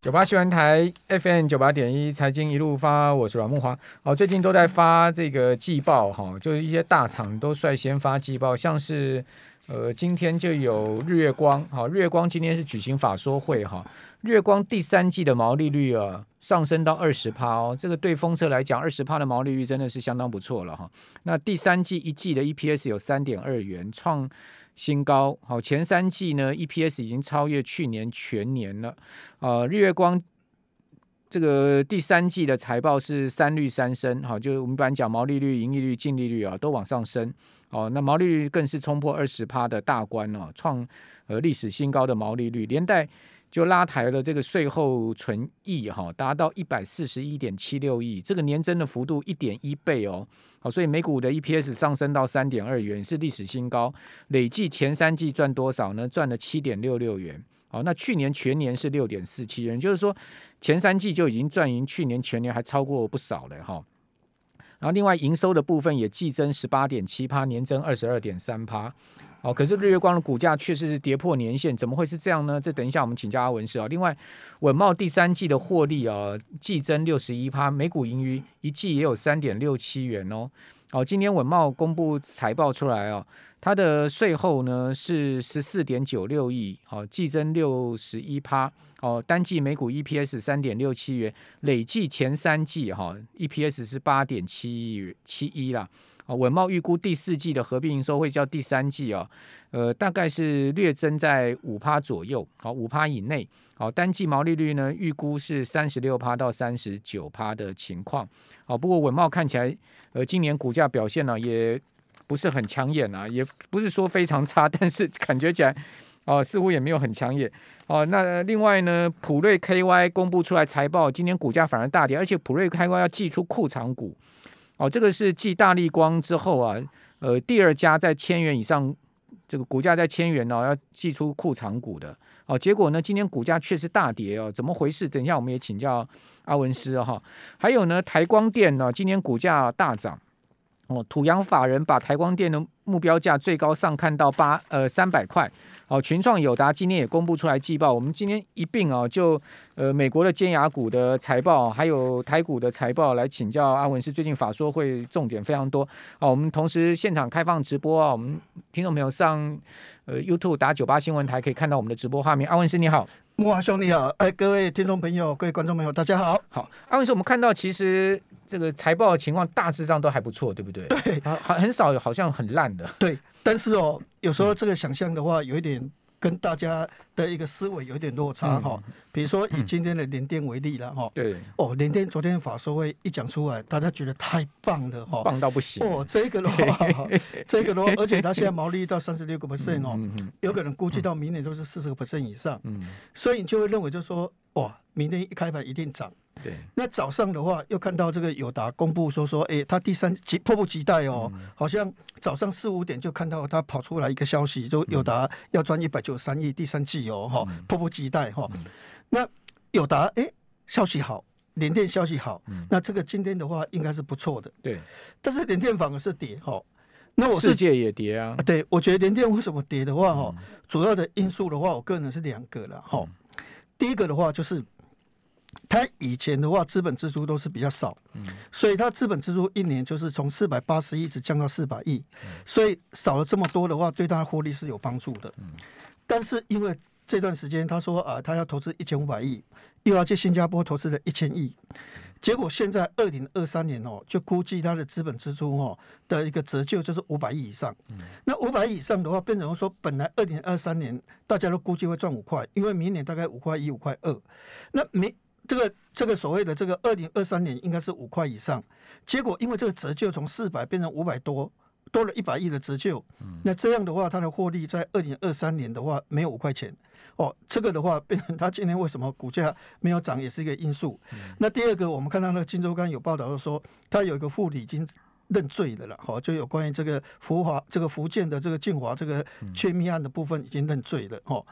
九八新闻台 FM 九八点一财经一路发，我是阮木华。哦，最近都在发这个季报哈，就是一些大厂都率先发季报，像是呃今天就有日月光，哈，日月光今天是举行法说会哈，日月光第三季的毛利率啊上升到二十趴哦，这个对风车来讲，二十趴的毛利率真的是相当不错了哈。那第三季一季的 EPS 有三点二元，创新高，好，前三季呢，EPS 已经超越去年全年了。呃，日月光这个第三季的财报是三率三升，好，就是我们一般讲毛利率、盈利率、净利率啊都往上升，哦，那毛利率更是冲破二十趴的大关哦，创呃历史新高的毛利率，连带。就拉抬了这个税后纯益哈，达到一百四十一点七六亿，这个年增的幅度一点一倍哦，好，所以每股的 EPS 上升到三点二元，是历史新高。累计前三季赚多少呢？赚了七点六六元，好，那去年全年是六点四七元，就是说前三季就已经赚赢去年全年还超过不少了哈。然后另外营收的部分也季增十八点七趴，年增二十二点三趴。哦，可是日月光的股价确实是跌破年线，怎么会是这样呢？这等一下我们请教阿文师啊。另外，稳懋第三季的获利啊，季增六十一趴，每股盈余一季也有三点六七元哦。哦，今天稳懋公布财报出来哦，它的税后呢是十四点九六亿，哦，季增六十一趴，哦，单季每股 EPS 三点六七元，累计前三季哈 EPS 是八点七七一啦。稳懋预估第四季的合并营收会较第三季哦，呃，大概是略增在五趴左右，好，五趴以内，好，单季毛利率呢预估是三十六趴到三十九趴的情况，好，不过稳懋看起来，呃，今年股价表现呢也不是很抢眼啊，也不是说非常差，但是感觉起来，哦，似乎也没有很抢眼，哦，那另外呢，普瑞 KY 公布出来财报，今年股价反而大跌，而且普瑞 KY 要祭出库藏股。哦，这个是继大立光之后啊，呃，第二家在千元以上，这个股价在千元哦，要祭出库藏股的。哦，结果呢，今天股价确实大跌哦，怎么回事？等一下我们也请教阿文师哈、还有呢，台光电呢，今天股价大涨。哦，土洋法人把台光电的目标价最高上看到八呃三百块。好，群创、友达今天也公布出来季报，我们今天一并哦，就呃美国的尖牙股的财报，还有台股的财报来请教阿文是。最近法说会重点非常多，好，我们同时现场开放直播啊，我们听众朋友上呃 YouTube 打九八新闻台可以看到我们的直播画面。阿文师你好，木华兄你好，哎，各位听众朋友、各位观众朋友，大家好。好，阿文师，我们看到其实这个财报的情况大致上都还不错，对不对？对，很很少好像很烂的。对。但是哦，有时候这个想象的话，有一点跟大家的一个思维有一点落差哈。比如说以今天的联电为例了哈。对。哦，联电昨天法说会一讲出来，大家觉得太棒了哈。棒到不行。哦，这个的话，这个的话，而且它现在毛利到三十六个 percent 哦，有可能估计到明年都是四十个 percent 以上。嗯。所以你就会认为，就是说，哇，明天一开盘一定涨。对，那早上的话又看到这个友达公布说说，哎、欸，他第三急迫不及待哦，嗯、好像早上四五点就看到他跑出来一个消息，就友达要赚一百九十三亿第三季哦，哈、嗯，迫不及待哈。嗯、那友达哎，消息好，联电消息好，嗯、那这个今天的话应该是不错的。对，但是联电反而是跌哈。那我世界也跌啊。对，我觉得联电为什么跌的话哈，嗯、主要的因素的话，我个人是两个了哈。嗯、第一个的话就是。他以前的话，资本支出都是比较少，嗯、所以他资本支出一年就是从四百八十亿一直降到四百亿，所以少了这么多的话，对他获利是有帮助的。嗯、但是因为这段时间他说啊，他要投资一千五百亿，又要去新加坡投资了一千亿，结果现在二零二三年哦，就估计他的资本支出哦的一个折旧就是五百亿以上。嗯、那五百亿以上的话，变成说本来二零二三年大家都估计会赚五块，因为明年大概五块一、五块二，那明。这个这个所谓的这个二零二三年应该是五块以上，结果因为这个折旧从四百变成五百多，多了一百亿的折旧，那这样的话，它的获利在二零二三年的话没有五块钱，哦，这个的话变成它今天为什么股价没有涨也是一个因素。那第二个，我们看到那个《金周刊》有报道说，它有一个副理已经。认罪的了，好，就有关于这个福华、这个福建的这个晋华这个窃密案的部分已经认罪了，哈。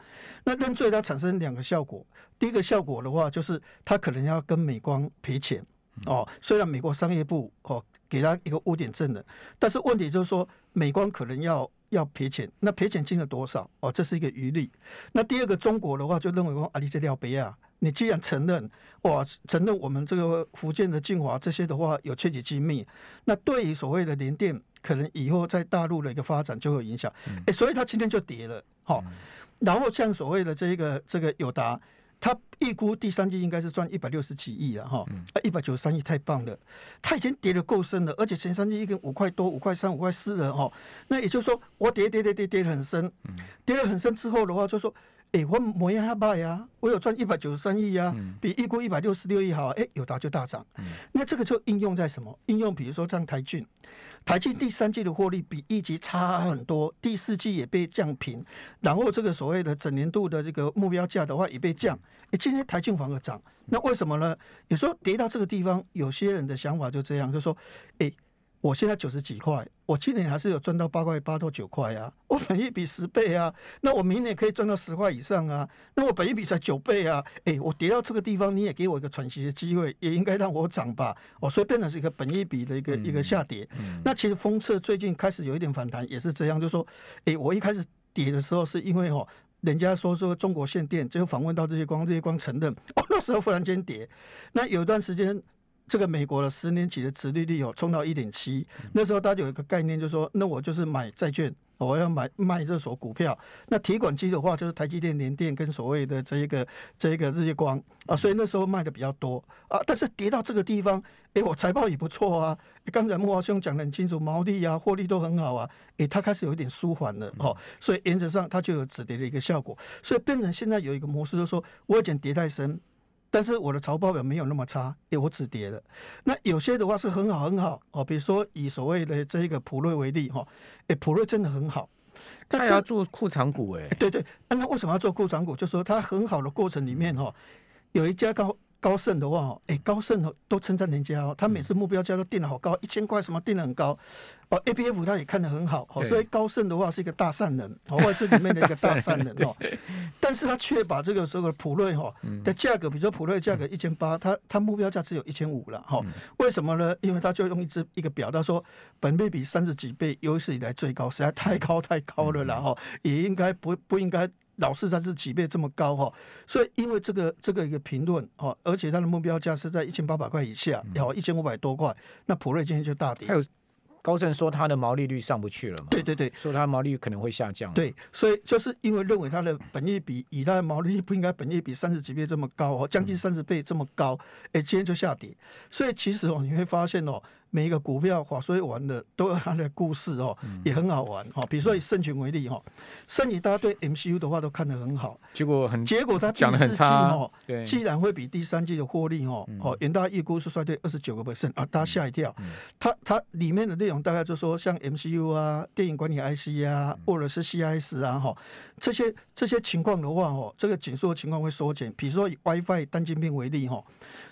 那认罪它产生两个效果，第一个效果的话，就是他可能要跟美光赔钱，哦，虽然美国商业部哦给他一个污点证人，但是问题就是说美光可能要要赔钱，那赔钱金额多少？哦，这是一个余力。那第二个中国的话就认为说阿里这条别啊。你既然承认，哇，承认我们这个福建的晋华这些的话有窃取机密，那对于所谓的联电，可能以后在大陆的一个发展就会有影响。哎、嗯。欸，所以它今天就跌了，好、嗯，然后像所谓的这个这个友达，它预估第三季应该是赚一百六十几亿了，哈，啊，一百九十三亿太棒了，它已经跌得够深了，而且前三季已经五块多、五块三、五块四了，哈，那也就是说，我跌跌跌跌跌得很深，跌得很深之后的话，就说。哎、欸，我模样还卖呀，我有赚一百九十三亿呀，比一估一百六十六亿好。哎、欸，友达就大涨。嗯、那这个就应用在什么？应用比如说像台郡，台郡第三季的获利比一级差很多，第四季也被降平，然后这个所谓的整年度的这个目标价的话也被降。哎、欸，今天台郡反而涨，那为什么呢？有时候跌到这个地方，有些人的想法就这样，就说，哎、欸。我现在九十几块，我今年还是有赚到八块八到九块啊，我本益比十倍啊，那我明年可以赚到十块以上啊，那我本益比才九倍啊，哎、欸，我跌到这个地方，你也给我一个喘息的机会，也应该让我涨吧，哦，所以变成是一个本益比的一个一个下跌。那其实封测最近开始有一点反弹，也是这样，就是说，哎、欸，我一开始跌的时候是因为哦，人家说说中国限电，最后访问到这些光，这些光承认，哦，那时候忽然间跌，那有一段时间。这个美国的十年期的殖利率有冲到一点七，那时候大家有一个概念，就是说，那我就是买债券，我要买卖这所股票。那提款机的话，就是台积电、联电跟所谓的这一个这一个日月光啊，所以那时候卖的比较多啊。但是跌到这个地方，哎，我财报也不错啊。刚才慕驊兄讲的很清楚，毛利啊、获利都很好啊。哎，它开始有一点舒缓了哦，所以原则上它就有止跌的一个效果。所以变成现在有一个模式，就是说我已经跌太深。但是我的财报表没有那么差，欸，我止跌了。那有些的话是很好很好哦，比如说以所谓的这一个普瑞为例哈，哎，普瑞真的很好。他要做库藏股哎，对对，那为什么要做库藏股？就是说它很好的过程里面哈，有一家高。高盛的话，哎，高盛都称赞人家哦，他每次目标价都定得好高，一千块什么定的很高，哦，A B F 他也看得很好，哦，所以高盛的话是一个大善人，哦，或者是里面的一个大善人哦，但是他却把这个这个普瑞哈的价格，比如说普瑞价格一千八，他他目标价只有一千五了，哈，为什么呢？因为他就用一只一个表，他说本倍比三十几倍，有史以来最高，实在太高太高了，然后也应该不不应该。老是在这几倍这么高哈，所以因为这个这个一个评论哦，而且它的目标价是在一千八百块以下，要一千五百多块，那普瑞今天就大跌。还有高盛说它的毛利率上不去了嘛？对对对，说它毛利率可能会下降。对，所以就是因为认为它的本益比以它的毛利率不应该本益比三十几倍这么高哦，将近三十倍这么高，哎，今天就下跌。所以其实哦，你会发现哦。每一个股票华硕玩的都有它的故事哦，也很好玩哈。比如说以盛群为例哈，盛群大家对 MCU 的话都看得很好，结果很结果它第四季哈，对，既然会比第三季的获利哦，哦，远大预估是衰退二十九个 percent 啊，大家吓一跳。它它里面的内容大概就是说像 MCU 啊、电影管理 IC 啊，或者是 CIS 啊哈，这些这些情况的话哦，这个紧缩的情况会缩减。比如说以 WiFi 单晶片为例哈。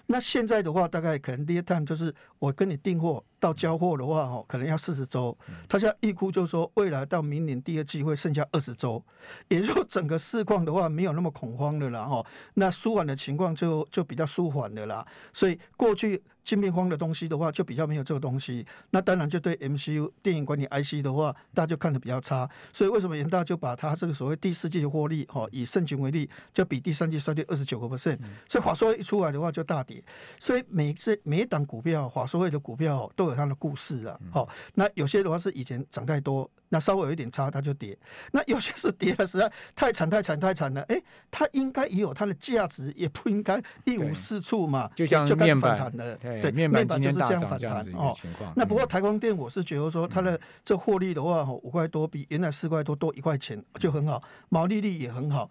那现在的话，大概可能 lead time 就是我跟你订货到交货的话，哈，可能要四十周。他现在预估就是说，未来到明年第二季会剩下二十周，也就整个市况的话没有那么恐慌的啦，哈。那舒缓的情况就就比较舒缓的啦。所以过去。芯片荒的东西的话，就比较没有这个东西。那当然就对 MCU 电影管理 IC 的话，大家就看得比较差。所以为什么元大就把它这个所谓第四季的获利，哈，以盛群为例，就比第三季衰退二十九个 percent。所以华硕一出来的话就大跌。所以每这每一档股票，华硕会的股票都有它的故事啊。好，那有些的话是以前涨太多。那稍微有一点差，它就跌。那有些是跌了实在太惨、太惨、太惨了。哎、欸，它应该也有它的价值，也不应该一无是处嘛。就像面板的，对，面板就是这样反弹哦。那不过台光电，我是觉得说它的这获利的话，五块多比原来四块多多一块钱就很好，毛利率也很好。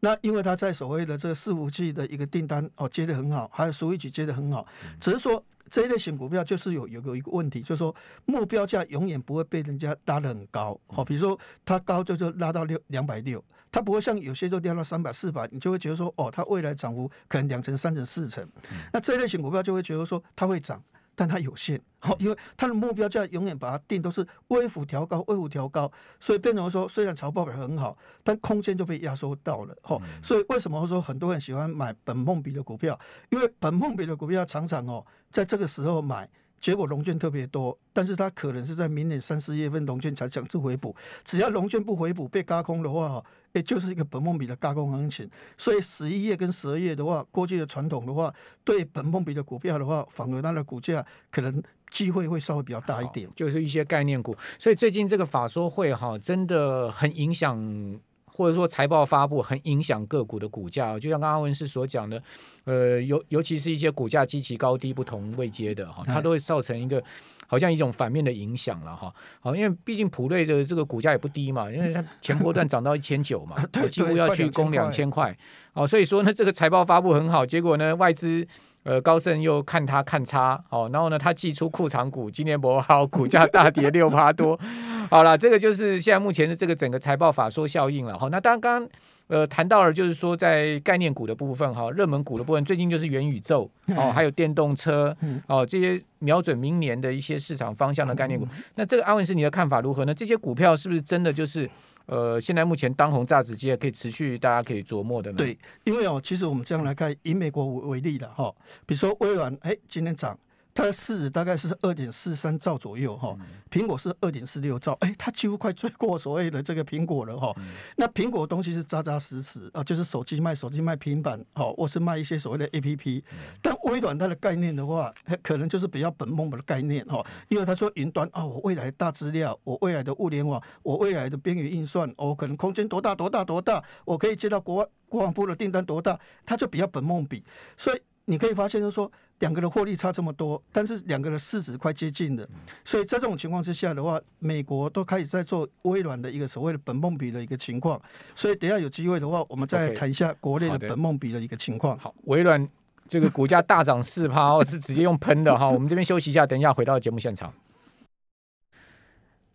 那因为它在所谓的这个伺服器的一个订单哦接的很好，还有 Switch 接的很好，只是说。这一类型股票就是有有有一个问题，就是说目标价永远不会被人家拉得很高，好，比如说它高就就拉到六两百六，它不会像有些都掉到三百四百，你就会觉得说哦，它未来涨幅可能两成、三成、四成。那这一类型股票就会觉得说它会涨。但它有限，好，因为它的目标价永远把它定都是微幅调高，微幅调高，所以变成说，虽然财报表很好，但空间就被压缩到了，哦，所以为什么说很多人喜欢买本梦比的股票？因为本梦比的股票常常哦，在这个时候买。结果融券特别多，但是它可能是在明年三四月份融券才强制回补，只要融券不回补被轧空的话，也就是一个本梦比的轧空行情。所以十一月跟十二月的话，过去的传统的话，对本梦比的股票的话，反而它的股价可能机会会稍微比较大一点，就是一些概念股。所以最近这个法说会哈，真的很影响。或者说财报发布很影响个股的股价，就像刚刚文士所讲的，呃，尤尤其是一些股价极其高低不同位阶的哈，它都会造成一个好像一种反面的影响了哈。好，因为毕竟普瑞的这个股价也不低嘛，因为它前波段涨到一千九嘛，几乎要去攻两千块。哦，所以说呢，这个财报发布很好，结果呢，外资。呃，高盛又看他看差，哦，然后呢，他寄出库藏股，今年不好，股价大跌六趴多。好了，这个就是现在目前的这个整个财报法说效应了。好，那当刚刚呃谈到了，就是说在概念股的部分，哈，热门股的部分，最近就是元宇宙哦，还有电动车哦，这些瞄准明年的一些市场方向的概念股。那这个阿文是，你的看法如何呢？这些股票是不是真的就是？呃，现在目前当红炸子鸡可以持续，大家可以琢磨的呢。对，因为哦，其实我们这样来看，以美国为例的哈，比如说微软，哎，今天涨。它的市值大概是二点四三兆左右哈，苹果是二点四六兆，哎，它几乎快追过所谓的这个苹果了哈。那苹果的东西是扎扎实实啊，就是手机卖手机卖平板，好，或是卖一些所谓的 APP。但微软它的概念的话，可能就是比较本梦的概念哈，因为他说云端啊，我未来大资料，我未来的物联网，我未来的边缘运算，我可能空间多大多大多大，我可以接到国外国防部的订单多大，它就比较本梦比，所以。你可以发现，就是说两个的获利差这么多，但是两个的市值快接近了，所以在这种情况之下的话，美国都开始在做微软的一个所谓的本梦比的一个情况。所以等下有机会的话，我们再来谈一下国内的本梦比的一个情况。Okay. 好，微软这个股价大涨四趴哦，是直接用喷的哈。我们这边休息一下，等一下回到节目现场。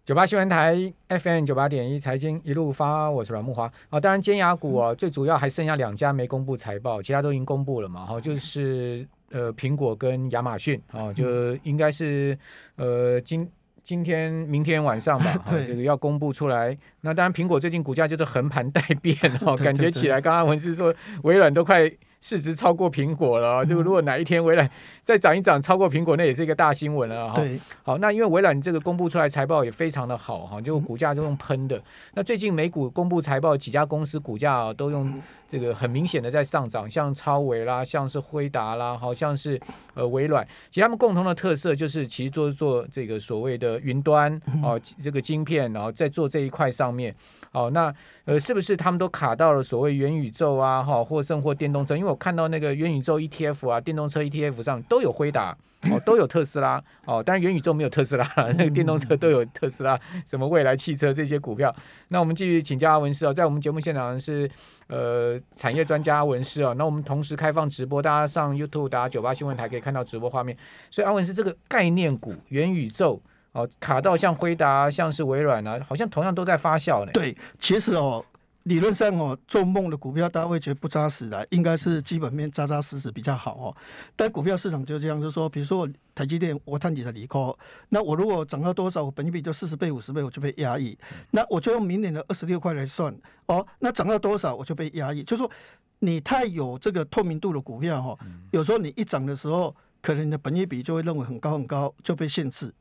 九八新闻台 FM 九八点一财经一路发，我是阮木华。啊，当然尖牙股啊，最主要还剩下两家没公布财报，其他都已经公布了嘛。哈，就是呃苹果跟亚马逊啊，就应该是呃今今天明天晚上吧，哈，这个要公布出来。那当然苹果最近股价就是横盘待变 哦，感觉起来刚刚文思说微软都快。市值超过苹果了，就如果哪一天微软再涨一涨超过苹果，那也是一个大新闻了哈。对，好，那因为微软这个公布出来财报也非常的好哈，就股价就用喷的。那最近美股公布财报，几家公司股价都用这个很明显的在上涨，像超维啦，像是辉达啦，好像是呃微软，其实他们共同的特色就是其实做做这个所谓的云端哦，这个晶片，然后在做这一块上面。好，那呃，是不是他们都卡到了所谓元宇宙啊，哈，或甚或电动车？因为我看到那个元宇宙 ETF 啊，电动车 ETF 上都有辉达，哦，都有特斯拉，哦，当然元宇宙没有特斯拉，那个电动车都有特斯拉，什么未来汽车这些股票。那我们继续请教阿文师哦，在我们节目现场是呃产业专家阿文师哦，那我们同时开放直播，大家上 YouTube 打九八新闻台可以看到直播画面。所以阿文师这个概念股元宇宙。哦，卡到像辉达，像是微软啊，好像同样都在发酵呢。对，其实哦，理论上哦，做梦的股票大家会觉得不扎实的，应该是基本面扎扎实实比较好哦。但股票市场就这样，就是说，比如说我台积电，我探底在离科，那我如果涨到多少，我本益比就四十倍、五十倍，我就被压抑。那我就用明年的二十六块来算哦，那涨到多少我就被压抑。就是说，你太有这个透明度的股票哈，有时候你一涨的时候。可能你的本益比就会认为很高很高，就被限制。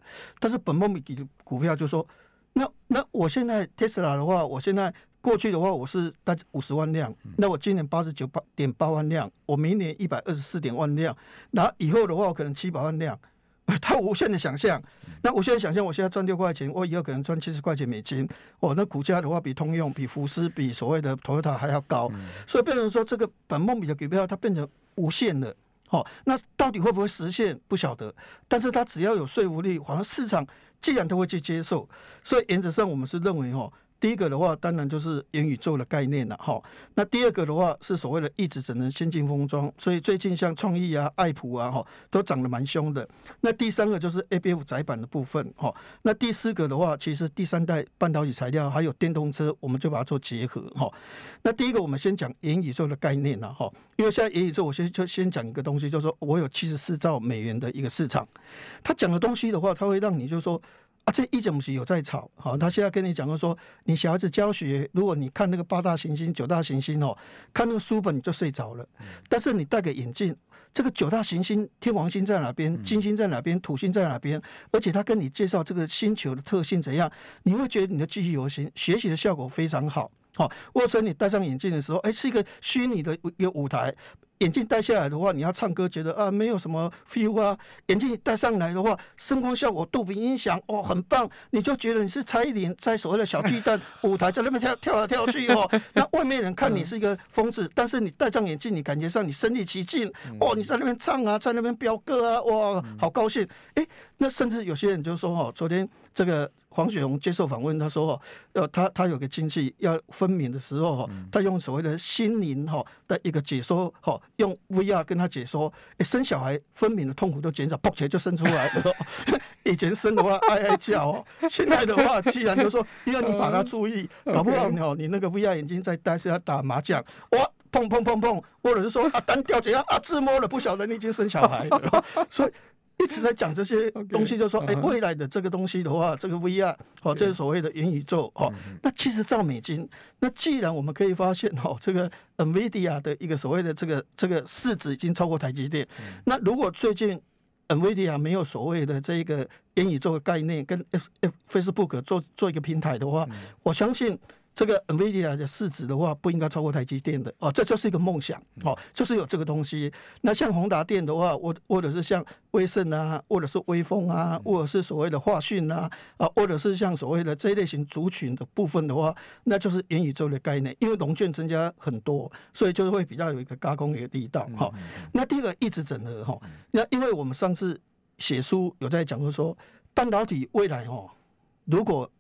但是本梦比的股票就说，那那我现在 Tesla 的话，我现在过去的话我是大概五十万辆，那我今年八十九八点八万辆，我明年一百二十四点万辆，那以后的话我可能七百万辆，他无限的想象。那无限的想象，我现在赚六块钱，我以后可能赚七十块钱美金。哦，那股价的话比通用、比福斯、比所谓的 Toyota 还要高，所以变成说这个本梦比的股票它变成无限的。哦，那到底会不会实现不晓得，但是他只要有说服力，好像市场既然都会去接受，所以原则上我们是认为哦。第一个的话，当然就是元宇宙的概念了哈。那第二个的话，是所谓的一直只能先进封装，所以最近像创意啊、爱普啊哈，都涨得蛮凶的。那第三个就是 ABF 窄板的部分哈。那第四个的话，其实第三代半导体材料还有电动车，我们就把它做结合哈。那第一个，我们先讲元宇宙的概念了哈。因为现在元宇宙，我先就先讲一个东西，就是说我有七十四兆美元的一个市场。他讲的东西的话，他会让你就是说。啊，这一直不是有在吵，好，他现在跟你讲说，你小孩子教学，如果你看那个八大行星、九大行星哦，看那个书本你就睡着了，但是你戴个眼镜，这个九大行星，天王星在哪边，金星在哪边，土星在哪边，而且他跟你介绍这个星球的特性怎样，你会觉得你的记忆犹新，学习的效果非常好。好，或者你戴上眼镜的时候，哎，是一个虚拟的一个舞台。眼镜戴下来的话，你要唱歌，觉得啊没有什么 feel 啊。眼镜戴上来的话，声光效果、杜比音响，哦，很棒，你就觉得你是蔡依林在所谓的小巨蛋 舞台在那边跳跳来跳去哦。那外面人看你是一个疯子，但是你戴上眼镜，你感觉上你身临其境哦，你在那边唱啊，在那边飙歌啊，哇，好高兴。哎，那甚至有些人就说哦，昨天这个。黄雪红接受访问，他说：“哦，要他他有个亲戚要分娩的时候，哈，他用所谓的心灵哈的一个解说，哈，用 VR 跟他解说，哎，生小孩分娩的痛苦都减少，嘣起来就生出来了。以前生的话哀哀叫哦，现在的话，既然就说，要你把他注意，搞不好你哦，你那个 VR 眼睛在戴是要打麻将，哇，砰砰砰砰，或者是说啊单掉怎样啊自摸了，不晓得你已经生小孩了，所以。”一直在 讲这些东西，就说，哎，未来的这个东西的话，这个 VR 哦，这是所谓的元宇宙哦。那其实照美金，那既然我们可以发现哦，这个 NVIDIA 的一个所谓的这个这个市值已经超过台积电。那如果最近 NVIDIA 没有所谓的这个元宇宙的概念，跟 F F Facebook 做做一个平台的话，我相信。这个 NVIDIA 的市值的话，不应该超过台积电的。哦，这就是一个梦想。哦，就是有这个东西。那像宏达电的话，或或者是像威盛啊，或者是威风啊，或者是所谓的华讯啊，啊，或者是像所谓的这一类型族群的部分的话，那就是元宇宙的概念，因为融券增加很多，所以就是会比较有一个加工的一个力道哈。那第一个一直整合哈，那因为我们上次写书有在讲过说，半导体未来哦，如果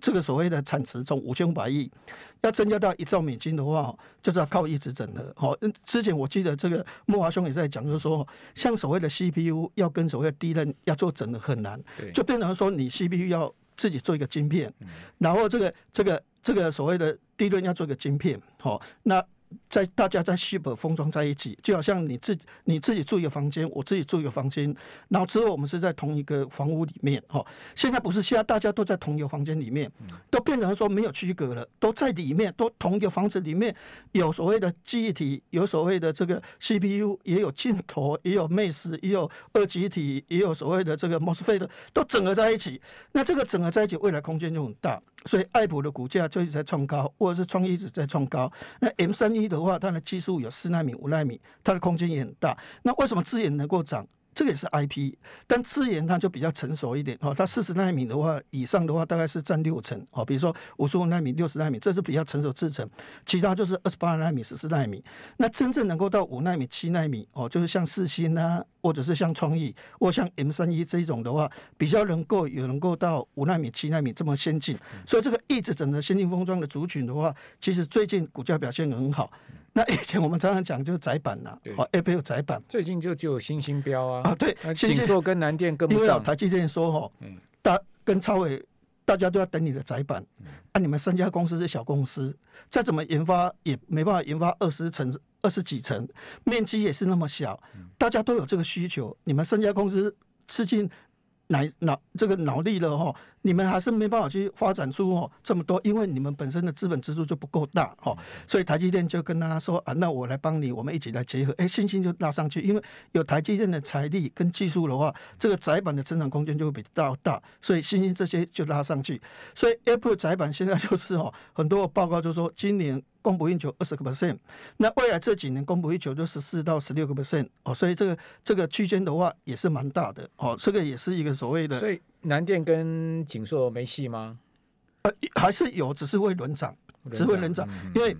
这个所谓的产值从五千五百亿要增加到一兆美金的话，就是要靠一直整合。好，之前我记得这个莫华兄也在讲，就是说，像所谓的 CPU 要跟所谓的 DRAM 要做整合很难，就变成说你 CPU 要自己做一个晶片，然后这个这个这个所谓的 DRAM 要做一个晶片。好，那。在大家在西北封装在一起，就好像你自己你自己住一个房间，我自己住一个房间，然后之后我们是在同一个房屋里面，哈。现在不是，现在大家都在同一个房间里面，都变成说没有区隔了，都在里面，都同一个房子里面，有所谓的记忆体，有所谓的这个 CPU，也有镜头，也有 Max，也有二极体，也有所谓的这个 MOSFET，都整合在一起。那这个整合在一起，未来空间就很大。所以爱普的股价就一直在创高，或者是创意一直在创高。那 M 三一的话，它的技术有四纳米、五纳米，它的空间也很大。那为什么资源能够涨？这个也是 IP，但资源它就比较成熟一点哦。它四十纳米的话以上的话，大概是占六成哦。比如说五十五纳米、六十纳米，这是比较成熟制程。其他就是二十八纳米、十四纳米。那真正能够到五纳米、七纳米哦，就是像四星啊，或者是像创意，或像 M 三一这一种的话，比较能够有能够到五纳米、七纳米这么先进。所以这个一直整个先进封装的族群的话，其实最近股价表现很好。那以前我们常常讲就是窄板呐，哦，A 股有窄板，最近就只有新星标啊，啊对，景硕跟南电跟不上，台积电说哈，大跟超伟大家都要等你的窄板，啊，你们三家公司是小公司，再怎么研发也没办法研发二十层二十几层，面积也是那么小，大家都有这个需求，你们三家公司吃进脑脑这个脑力了哈。你们还是没办法去发展出哦这么多，因为你们本身的资本支出就不够大哦，所以台积电就跟他说啊，那我来帮你，我们一起来结合，哎，信心就拉上去，因为有台积电的财力跟技术的话，这个窄板的增长空间就会比较大，所以信心这些就拉上去，所以 Apple 窄板现在就是哦，很多报告就说今年供不应求二十个 percent，那未来这几年供不应求就十四到十六个 percent 哦，所以这个这个区间的话也是蛮大的哦，这个也是一个所谓的。所以南电跟景硕没戏吗？呃，还是有，只是会轮涨，只会轮涨，因为。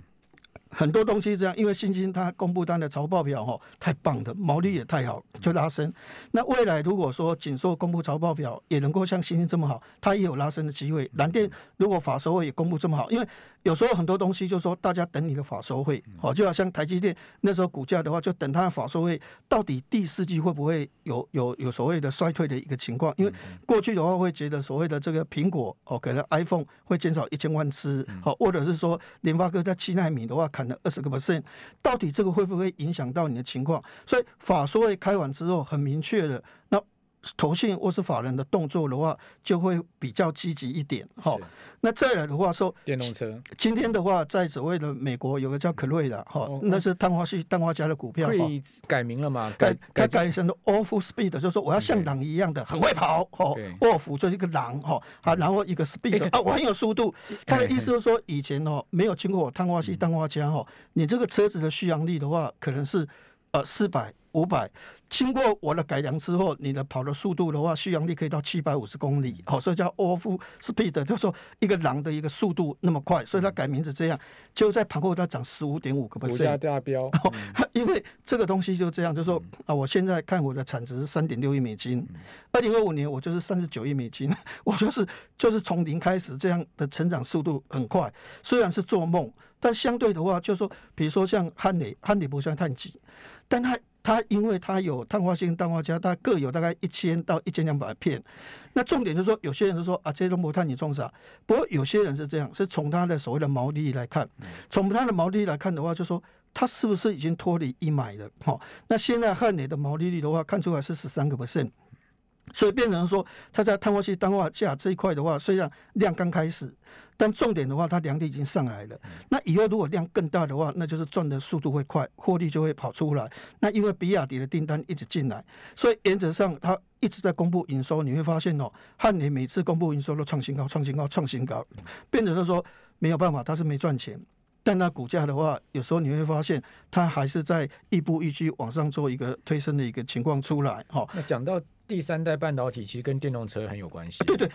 很多东西这样，因为新星它公布它的财报表哈，太棒的，毛利也太好，就拉升。那未来如果说景硕公布财报表也能够像新星这么好，它也有拉升的机会。蓝电如果法收会也公布这么好，因为有时候很多东西就是说大家等你的法收会，好，就好像台积电那时候股价的话，就等它的法收会到底第四季会不会有有有所谓的衰退的一个情况？因为过去的话会觉得所谓的这个苹果哦，给了 iPhone 会减少一千万支，好，或者是说联发科在七纳米的话。砍了二十个 percent，到底这个会不会影响到你的情况？所以法说会开完之后很明确的，那投信或是法人的动作的话，就会比较积极一点。好，那再来的话说，电动车。今天的话，在所谓的美国有个叫可瑞的，哈，那是氮化系氮化镓的股票，改名了嘛？改改改成了 Off Speed，就是说我要像狼一样的很会跑，哈，Off 就是一个狼，哈，啊，然后一个 Speed 啊，我很有速度。他的意思就是说，以前哦没有经过碳化系氮化镓，哈，你这个车子的续航力的话，可能是呃四百。五百，经过我的改良之后，你的跑的速度的话，续航力可以到七百五十公里，好，所以叫 off speed，就是说一个狼的一个速度那么快，所以它改名字这样，就在盘后它涨十五点五个 percent，股价大飙，因为这个东西就这样，就是说啊，我现在看我的产值是三点六亿美金，二零二五年我就是三十九亿美金，我就是就是从零开始这样的成长速度很快，虽然是做梦，但相对的话，就是说比如说像汉磊，汉磊不算太急，但它。它因为它有碳化性、氮化镓，它各有大概一千到一千两百片。那重点就是说，有些人就说啊，这些都不碳你种啥？不过有些人是这样，是从它的所谓的毛利率来看，从它的毛利率来看的话，就说它是不是已经脱离一买了？好，那现在汉磊的毛利率的话，看出来是十三个 percent。所以变成说，它在碳化矽、氮化镓这一块的话，虽然量刚开始，但重点的话，它良率已经上来了。那以后如果量更大的话，那就是赚的速度会快，获利就会跑出来。那因为比亚迪的订单一直进来，所以原则上它一直在公布营收。你会发现哦，汉年每次公布营收都创新高、创新高、创新高，变成说没有办法，它是没赚钱。但那股价的话，有时候你会发现它还是在亦步亦趋往上做一个推升的一个情况出来。哈，那讲到第三代半导体，其实跟电动车很有关系。对对。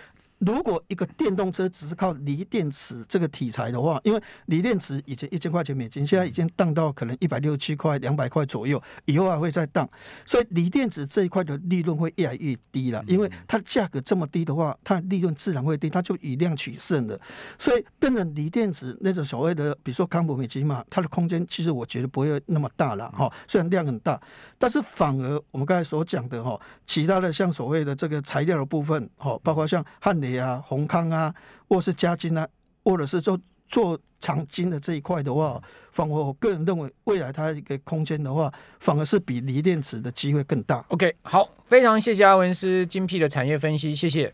如果一个电动车只是靠锂电池这个题材的话，因为锂电池以前一千块钱美金，现在已经降到可能一百六十七块、两百块左右，以后还会再降，所以锂电池这一块的利润会越来越低了。因为它价格这么低的话，它的利润自然会低，它就以量取胜的。所以变成锂电池那种所谓的，比如说康普美奇嘛，它的空间其实我觉得不会那么大了哈。虽然量很大，但是反而我们刚才所讲的哈，其他的像所谓的这个材料的部分哈，包括像汉啊，宏康啊，或是嘉金啊，或者是做做长金的这一块的话，反而我个人认为，未来它一个空间的话，反而是比锂电池的机会更大。OK，好，非常谢谢阿文师精辟的产业分析，谢谢。